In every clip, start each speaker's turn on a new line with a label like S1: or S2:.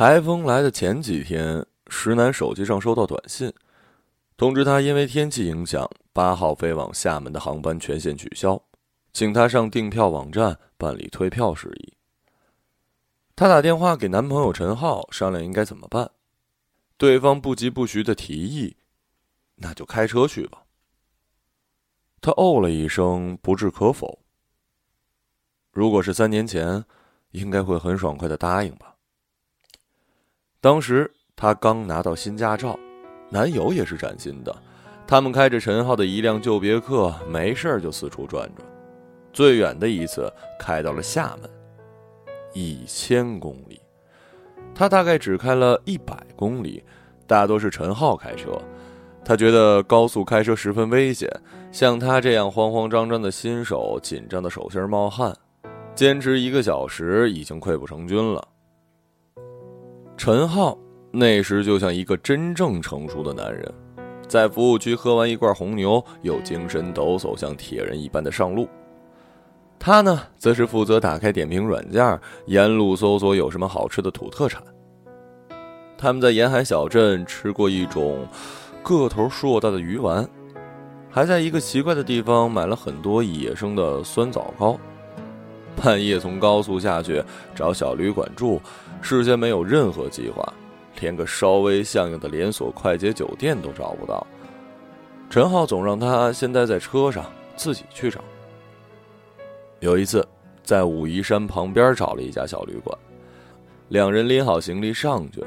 S1: 台风来的前几天，石楠手机上收到短信，通知他因为天气影响，八号飞往厦门的航班全线取消，请他上订票网站办理退票事宜。他打电话给男朋友陈浩商量应该怎么办，对方不疾不徐的提议：“那就开车去吧。”他哦了一声，不置可否。如果是三年前，应该会很爽快的答应吧。当时她刚拿到新驾照，男友也是崭新的。他们开着陈浩的一辆旧别克，没事就四处转转。最远的一次开到了厦门，一千公里。他大概只开了一百公里，大多是陈浩开车。他觉得高速开车十分危险，像他这样慌慌张张的新手，紧张的手心冒汗，坚持一个小时已经溃不成军了。陈浩那时就像一个真正成熟的男人，在服务区喝完一罐红牛，又精神抖擞，像铁人一般的上路。他呢，则是负责打开点评软件，沿路搜索有什么好吃的土特产。他们在沿海小镇吃过一种个头硕大的鱼丸，还在一个奇怪的地方买了很多野生的酸枣糕。半夜从高速下去找小旅馆住。事先没有任何计划，连个稍微像样的连锁快捷酒店都找不到。陈浩总让他先待在车上，自己去找。有一次，在武夷山旁边找了一家小旅馆，两人拎好行李上去。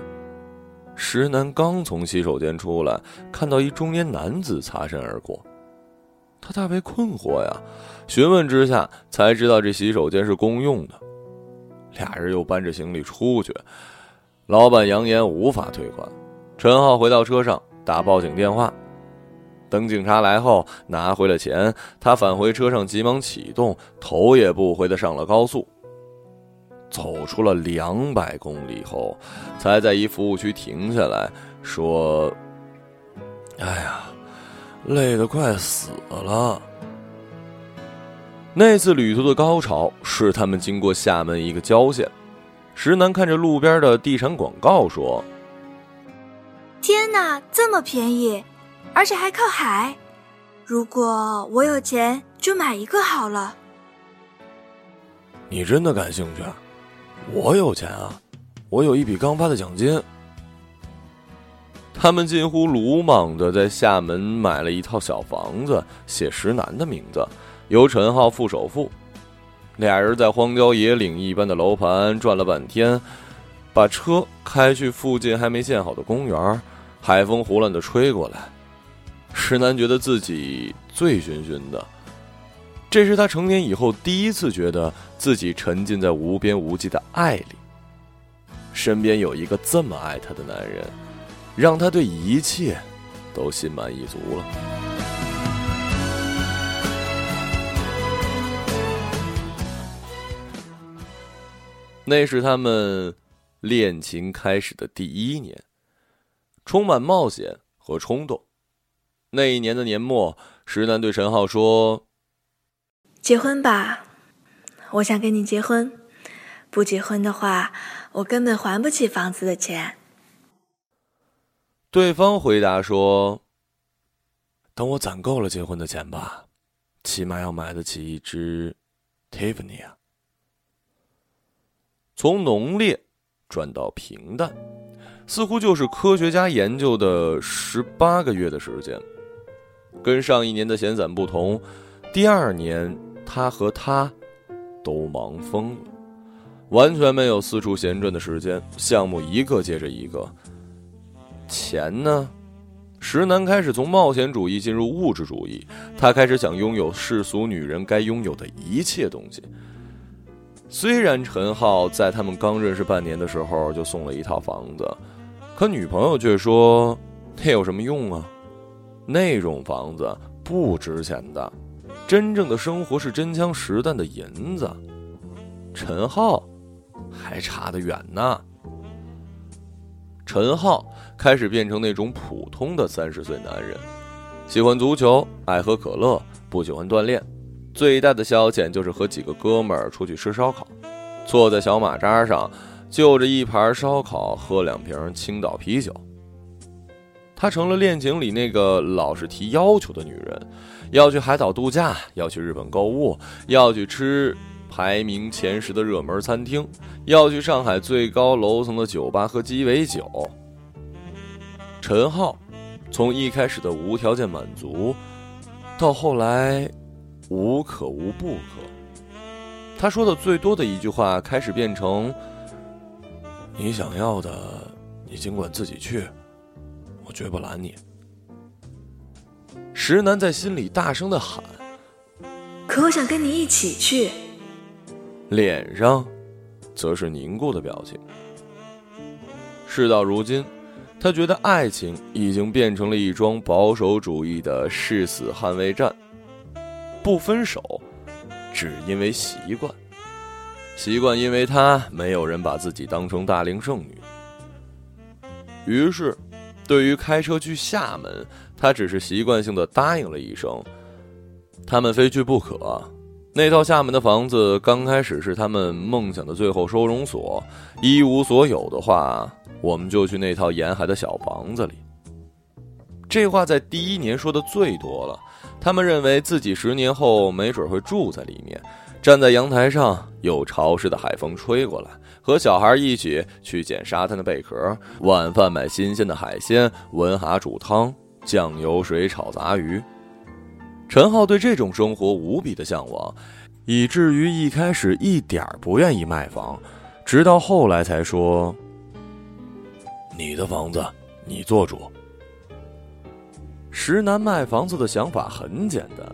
S1: 石楠刚从洗手间出来，看到一中年男子擦身而过，他大为困惑呀。询问之下，才知道这洗手间是公用的。俩人又搬着行李出去，老板扬言无法退款。陈浩回到车上打报警电话，等警察来后拿回了钱，他返回车上急忙启动，头也不回的上了高速。走出了两百公里后，才在一服务区停下来说：“哎呀，累得快死了。”那次旅途的高潮是他们经过厦门一个郊县，石楠看着路边的地产广告说：“
S2: 天哪，这么便宜，而且还靠海！如果我有钱，就买一个好了。”
S1: 你真的感兴趣？我有钱啊，我有一笔刚发的奖金。他们近乎鲁莽的在厦门买了一套小房子，写石楠的名字。由陈浩付首付，俩人在荒郊野岭一般的楼盘转了半天，把车开去附近还没建好的公园，海风胡乱的吹过来，石楠觉得自己醉醺醺的，这是他成年以后第一次觉得自己沉浸在无边无际的爱里，身边有一个这么爱他的男人，让他对一切都心满意足了。那是他们恋情开始的第一年，充满冒险和冲动。那一年的年末，石楠对陈浩说：“
S2: 结婚吧，我想跟你结婚。不结婚的话，我根本还不起房子的钱。”
S1: 对方回答说：“等我攒够了结婚的钱吧，起码要买得起一只 Tiffany 啊。”从浓烈转到平淡，似乎就是科学家研究的十八个月的时间。跟上一年的闲散不同，第二年他和他都忙疯了，完全没有四处闲转的时间，项目一个接着一个。钱呢？石楠开始从冒险主义进入物质主义，他开始想拥有世俗女人该拥有的一切东西。虽然陈浩在他们刚认识半年的时候就送了一套房子，可女朋友却说：“那有什么用啊？那种房子不值钱的，真正的生活是真枪实弹的银子。”陈浩还差得远呢。陈浩开始变成那种普通的三十岁男人，喜欢足球，爱喝可乐，不喜欢锻炼。最大的消遣就是和几个哥们儿出去吃烧烤，坐在小马扎上，就着一盘烧烤，喝两瓶青岛啤酒。她成了恋情里那个老是提要求的女人，要去海岛度假，要去日本购物，要去吃排名前十的热门餐厅，要去上海最高楼层的酒吧喝鸡尾酒。陈浩，从一开始的无条件满足，到后来无可无不可。他说的最多的一句话，开始变成：“你想要的，你尽管自己去。”我绝不拦你。石楠在心里大声的喊：“
S2: 可我想跟你一起去。”
S1: 脸上，则是凝固的表情。事到如今，他觉得爱情已经变成了一桩保守主义的誓死捍卫战。不分手，只因为习惯，习惯因为他没有人把自己当成大龄剩女。于是。对于开车去厦门，他只是习惯性的答应了一声。他们非去不可。那套厦门的房子刚开始是他们梦想的最后收容所。一无所有的话，我们就去那套沿海的小房子里。这话在第一年说的最多了。他们认为自己十年后没准会住在里面，站在阳台上，有潮湿的海风吹过来。和小孩一起去捡沙滩的贝壳，晚饭买新鲜的海鲜，文蛤煮汤，酱油水炒杂鱼。陈浩对这种生活无比的向往，以至于一开始一点不愿意卖房，直到后来才说：“你的房子你做主。”石楠卖房子的想法很简单，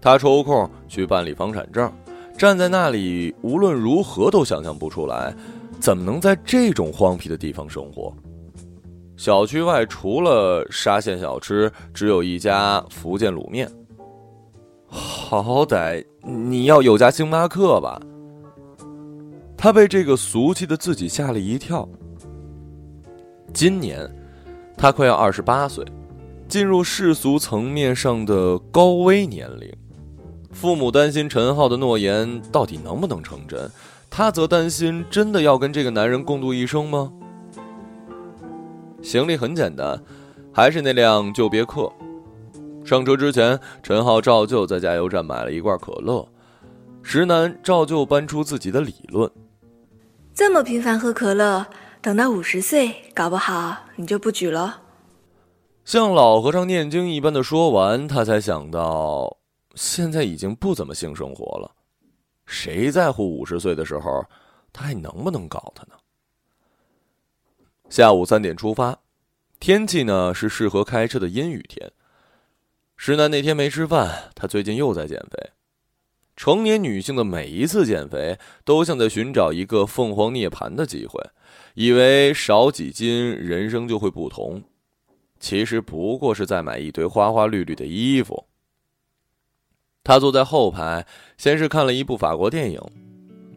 S1: 他抽空去办理房产证。站在那里，无论如何都想象不出来，怎么能在这种荒僻的地方生活。小区外除了沙县小吃，只有一家福建卤面。好歹你要有家星巴克吧？他被这个俗气的自己吓了一跳。今年，他快要二十八岁，进入世俗层面上的高危年龄。父母担心陈浩的诺言到底能不能成真，他则担心真的要跟这个男人共度一生吗？行李很简单，还是那辆旧别克。上车之前，陈浩照旧在加油站买了一罐可乐。石楠照旧搬出自己的理论：
S2: 这么频繁喝可乐，等到五十岁，搞不好你就不举了。
S1: 像老和尚念经一般的说完，他才想到。现在已经不怎么性生活了，谁在乎五十岁的时候他还能不能搞他呢？下午三点出发，天气呢是适合开车的阴雨天。石楠那天没吃饭，他最近又在减肥。成年女性的每一次减肥，都像在寻找一个凤凰涅槃的机会，以为少几斤人生就会不同，其实不过是在买一堆花花绿绿的衣服。他坐在后排，先是看了一部法国电影，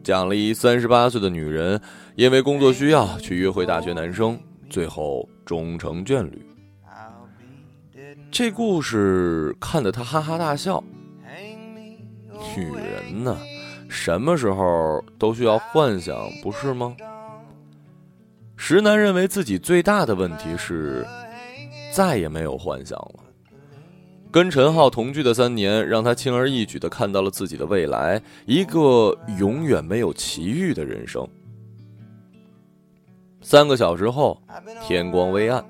S1: 讲了一三十八岁的女人因为工作需要去约会大学男生，最后终成眷侣。这故事看得他哈哈大笑。女人呢，什么时候都需要幻想，不是吗？石楠认为自己最大的问题是，再也没有幻想了。跟陈浩同居的三年，让他轻而易举的看到了自己的未来，一个永远没有奇遇的人生。三个小时后，天光微暗，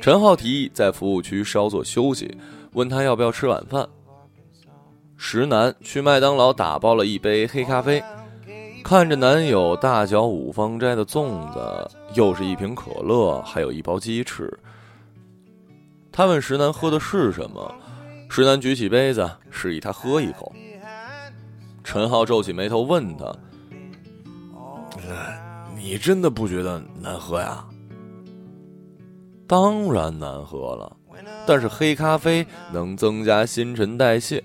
S1: 陈浩提议在服务区稍作休息，问他要不要吃晚饭。石楠去麦当劳打包了一杯黑咖啡，看着男友大嚼五芳斋的粽子，又是一瓶可乐，还有一包鸡翅。他问石楠喝的是什么，石楠举起杯子示意他喝一口。陈浩皱起眉头问他：“你真的不觉得难喝呀？”“当然难喝了，但是黑咖啡能增加新陈代谢。”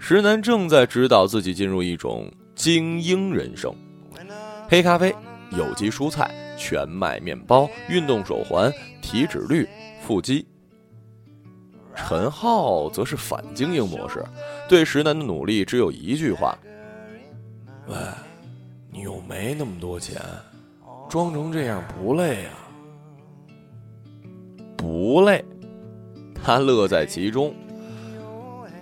S1: 石楠正在指导自己进入一种精英人生。黑咖啡、有机蔬菜、全麦面包、运动手环、体脂率、腹肌。陈浩则是反精英模式，对石楠的努力只有一句话：“喂，你又没那么多钱，装成这样不累啊？不累，他乐在其中。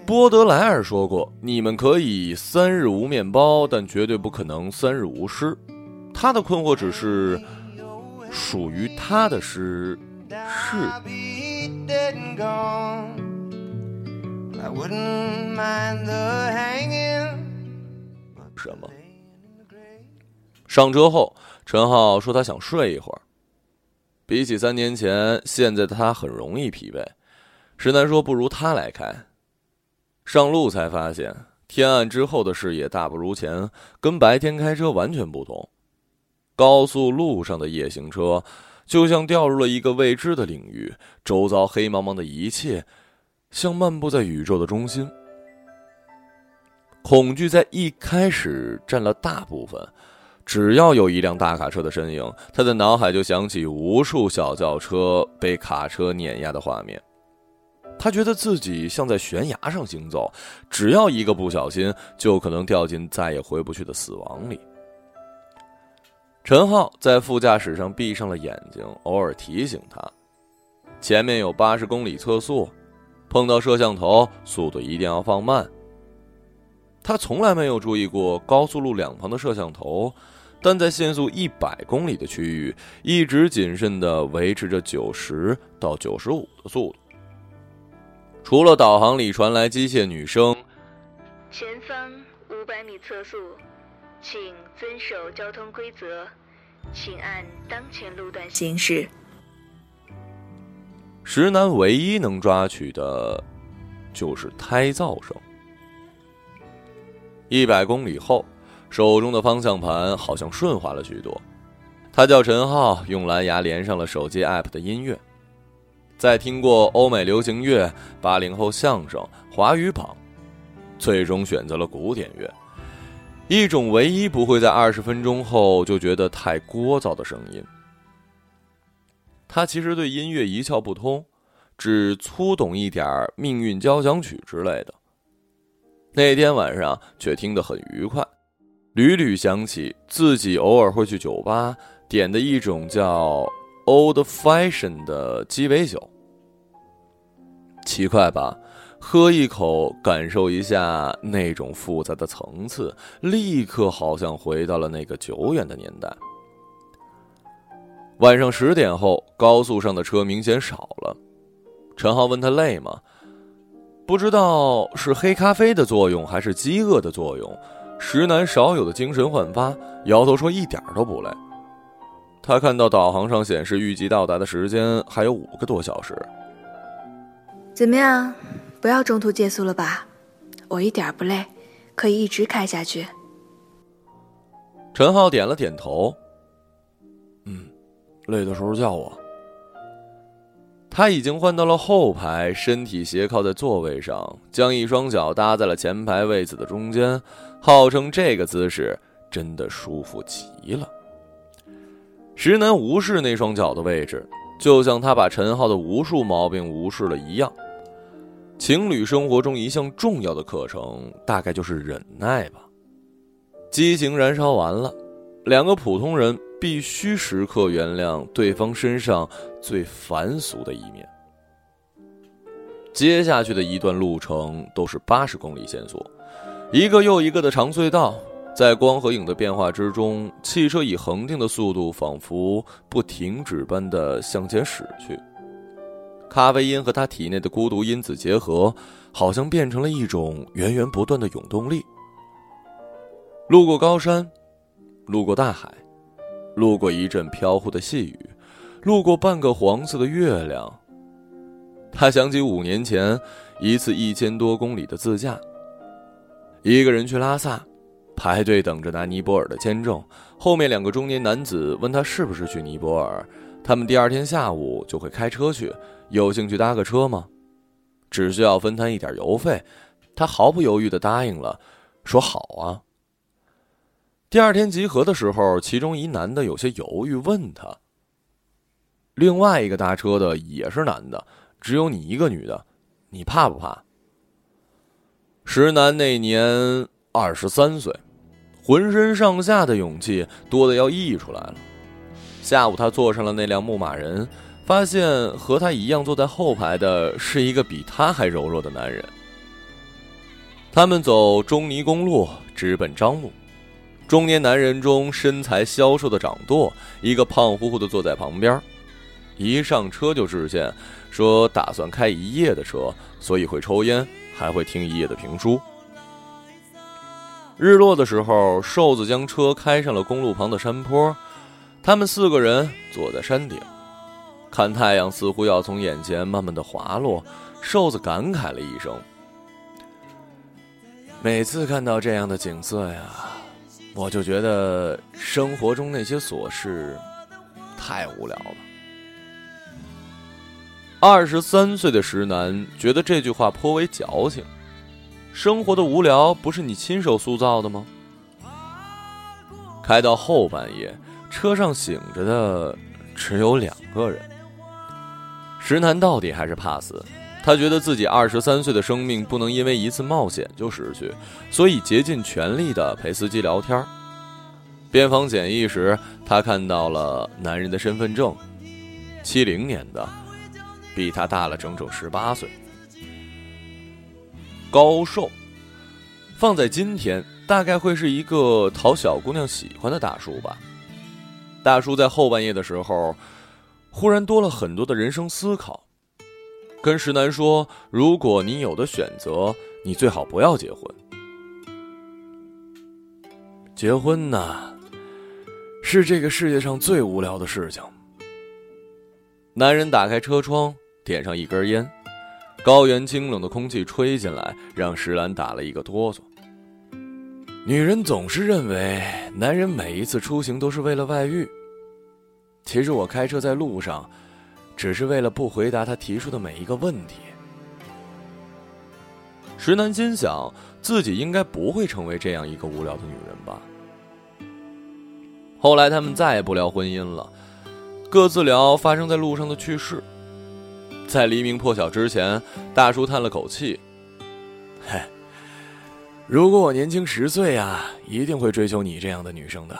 S1: 波德莱尔说过：“你们可以三日无面包，但绝对不可能三日无诗。”他的困惑只是，属于他的诗是 I WOULDN'T MIND THE HANGING 什么？上车后，陈浩说他想睡一会儿。比起三年前，现在的他很容易疲惫。石楠说：“不如他来开。”上路才发现，天暗之后的视野大不如前，跟白天开车完全不同。高速路上的夜行车，就像掉入了一个未知的领域，周遭黑茫茫的一切，像漫步在宇宙的中心。恐惧在一开始占了大部分。只要有一辆大卡车的身影，他的脑海就想起无数小轿车被卡车碾压的画面。他觉得自己像在悬崖上行走，只要一个不小心，就可能掉进再也回不去的死亡里。陈浩在副驾驶上闭上了眼睛，偶尔提醒他：前面有八十公里测速，碰到摄像头，速度一定要放慢。他从来没有注意过高速路两旁的摄像头。但在限速一百公里的区域，一直谨慎地维持着九十到九十五的速度。除了导航里传来机械女声：“
S3: 前方五百米测速，请遵守交通规则，请按当前路段行驶。”
S1: 石楠唯一能抓取的，就是胎噪声。一百公里后。手中的方向盘好像顺滑了许多。他叫陈浩，用蓝牙连上了手机 APP 的音乐，在听过欧美流行乐、八零后相声、华语榜，最终选择了古典乐，一种唯一不会在二十分钟后就觉得太聒噪的声音。他其实对音乐一窍不通，只粗懂一点《命运交响曲》之类的。那天晚上却听得很愉快。屡屡想起自己偶尔会去酒吧点的一种叫 Old Fashion 的鸡尾酒，奇怪吧？喝一口，感受一下那种复杂的层次，立刻好像回到了那个久远的年代。晚上十点后，高速上的车明显少了。陈浩问他累吗？不知道是黑咖啡的作用还是饥饿的作用。石南少有的精神焕发，摇头说：“一点都不累。”他看到导航上显示预计到达的时间还有五个多小时。
S2: 怎么样？不要中途借宿了吧？我一点不累，可以一直开下去。
S1: 陈浩点了点头。嗯，累的时候叫我。他已经换到了后排，身体斜靠在座位上，将一双脚搭在了前排位子的中间。号称这个姿势真的舒服极了。石南无视那双脚的位置，就像他把陈浩的无数毛病无视了一样。情侣生活中一项重要的课程，大概就是忍耐吧。激情燃烧完了，两个普通人必须时刻原谅对方身上最凡俗的一面。接下去的一段路程都是八十公里限速。一个又一个的长隧道，在光和影的变化之中，汽车以恒定的速度，仿佛不停止般的向前驶去。咖啡因和他体内的孤独因子结合，好像变成了一种源源不断的永动力。路过高山，路过大海，路过一阵飘忽的细雨，路过半个黄色的月亮。他想起五年前一次一千多公里的自驾。一个人去拉萨，排队等着拿尼泊尔的签证。后面两个中年男子问他是不是去尼泊尔，他们第二天下午就会开车去，有兴趣搭个车吗？只需要分摊一点油费，他毫不犹豫的答应了，说好啊。第二天集合的时候，其中一男的有些犹豫，问他：“另外一个搭车的也是男的，只有你一个女的，你怕不怕？”石楠那年二十三岁，浑身上下的勇气多的要溢出来了。下午他坐上了那辆牧马人，发现和他一样坐在后排的是一个比他还柔弱的男人。他们走中尼公路，直奔张路。中年男人中身材消瘦的掌舵，一个胖乎乎的坐在旁边。一上车就致歉，说打算开一夜的车，所以会抽烟，还会听一夜的评书。日落的时候，瘦子将车开上了公路旁的山坡，他们四个人坐在山顶，看太阳似乎要从眼前慢慢的滑落。瘦子感慨了一声：“每次看到这样的景色呀，我就觉得生活中那些琐事太无聊了。”二十三岁的石楠觉得这句话颇为矫情。生活的无聊不是你亲手塑造的吗？开到后半夜，车上醒着的只有两个人。石楠到底还是怕死，他觉得自己二十三岁的生命不能因为一次冒险就失去，所以竭尽全力的陪司机聊天。边防检疫时，他看到了男人的身份证，七零年的，比他大了整整十八岁。高寿，放在今天大概会是一个讨小姑娘喜欢的大叔吧。大叔在后半夜的时候，忽然多了很多的人生思考，跟石楠说：“如果你有的选择，你最好不要结婚。结婚呢，是这个世界上最无聊的事情。”男人打开车窗，点上一根烟。高原清冷的空气吹进来，让石兰打了一个哆嗦。女人总是认为男人每一次出行都是为了外遇。其实我开车在路上，只是为了不回答他提出的每一个问题。石楠心想，自己应该不会成为这样一个无聊的女人吧。后来他们再也不聊婚姻了，各自聊发生在路上的趣事。在黎明破晓之前，大叔叹了口气：“嘿，如果我年轻十岁呀，一定会追求你这样的女生的。”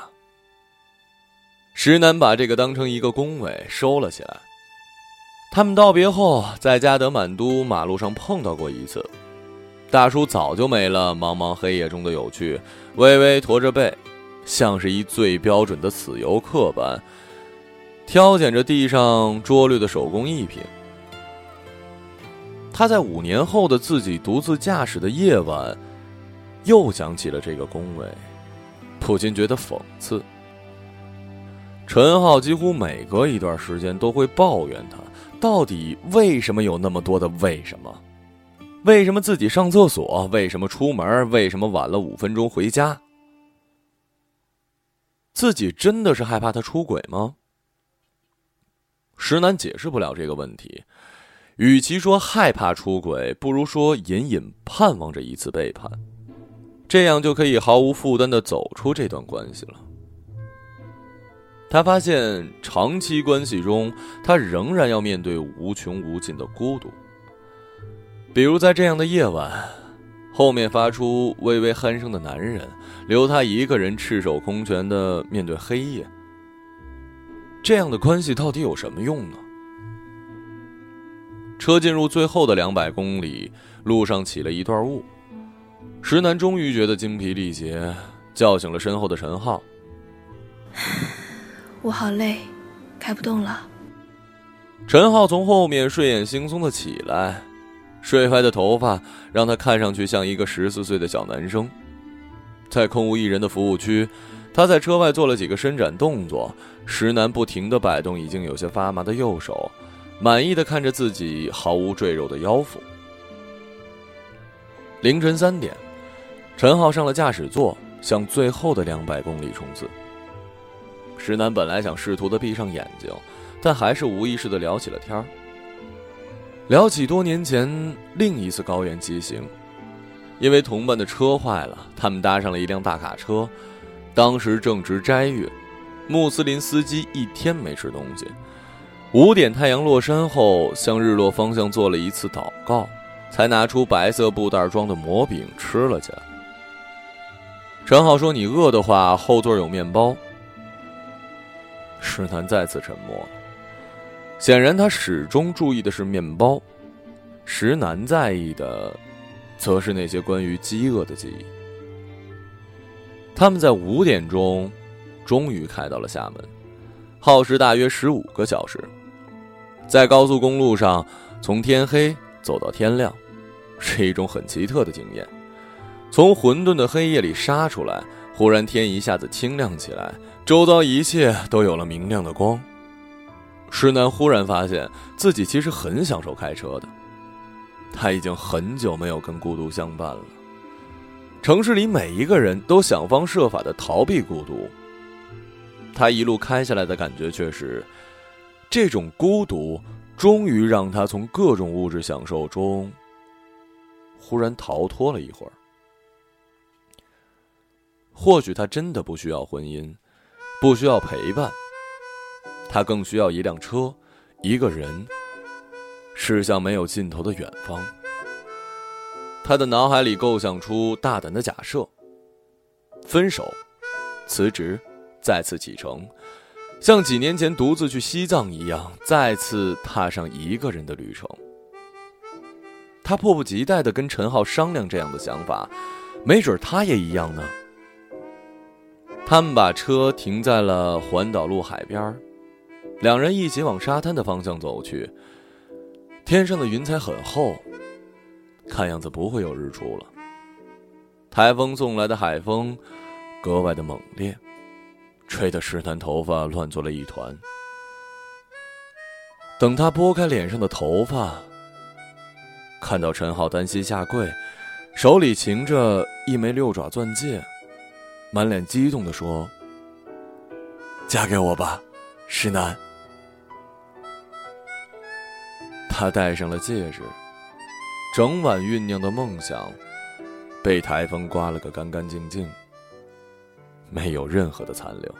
S1: 石楠把这个当成一个恭维收了起来。他们道别后，在加德满都马路上碰到过一次，大叔早就没了茫茫黑夜中的有趣，微微驼着背，像是一最标准的死游客般，挑拣着地上拙劣的手工艺品。他在五年后的自己独自驾驶的夜晚，又讲起了这个恭维，不禁觉得讽刺。陈浩几乎每隔一段时间都会抱怨他，到底为什么有那么多的为什么？为什么自己上厕所？为什么出门？为什么晚了五分钟回家？自己真的是害怕他出轨吗？石楠解释不了这个问题。与其说害怕出轨，不如说隐隐盼望着一次背叛，这样就可以毫无负担的走出这段关系了。他发现长期关系中，他仍然要面对无穷无尽的孤独。比如在这样的夜晚，后面发出微微鼾声的男人，留他一个人赤手空拳的面对黑夜。这样的关系到底有什么用呢？车进入最后的两百公里，路上起了一段雾。石楠终于觉得精疲力竭，叫醒了身后的陈浩。
S2: 我好累，开不动了。
S1: 陈浩从后面睡眼惺忪的起来，睡歪的头发让他看上去像一个十四岁的小男生。在空无一人的服务区，他在车外做了几个伸展动作。石楠不停的摆动已经有些发麻的右手。满意的看着自己毫无赘肉的腰腹。凌晨三点，陈浩上了驾驶座，向最后的两百公里冲刺。石楠本来想试图的闭上眼睛，但还是无意识的聊起了天儿。聊起多年前另一次高原骑行，因为同伴的车坏了，他们搭上了一辆大卡车。当时正值斋月，穆斯林司机一天没吃东西。五点，太阳落山后，向日落方向做了一次祷告，才拿出白色布袋装的馍饼吃了起来。陈浩说：“你饿的话，后座有面包。”石楠再次沉默了。显然，他始终注意的是面包。石楠在意的，则是那些关于饥饿的记忆。他们在五点钟，终于开到了厦门，耗时大约十五个小时。在高速公路上，从天黑走到天亮，是一种很奇特的经验。从混沌的黑夜里杀出来，忽然天一下子清亮起来，周遭一切都有了明亮的光。石楠忽然发现自己其实很享受开车的。他已经很久没有跟孤独相伴了。城市里每一个人都想方设法的逃避孤独。他一路开下来的感觉却是。这种孤独，终于让他从各种物质享受中忽然逃脱了一会儿。或许他真的不需要婚姻，不需要陪伴，他更需要一辆车，一个人，驶向没有尽头的远方。他的脑海里构想出大胆的假设：分手，辞职，再次启程。像几年前独自去西藏一样，再次踏上一个人的旅程。他迫不及待的跟陈浩商量这样的想法，没准他也一样呢。他们把车停在了环岛路海边两人一起往沙滩的方向走去。天上的云彩很厚，看样子不会有日出了。台风送来的海风格外的猛烈。吹得石楠头发乱作了。一团。等他拨开脸上的头发，看到陈浩单膝下跪，手里擎着一枚六爪钻戒，满脸激动的说：“嫁给我吧，石楠。”他戴上了戒指，整晚酝酿的梦想，被台风刮了个干干净净。没有任何的残留。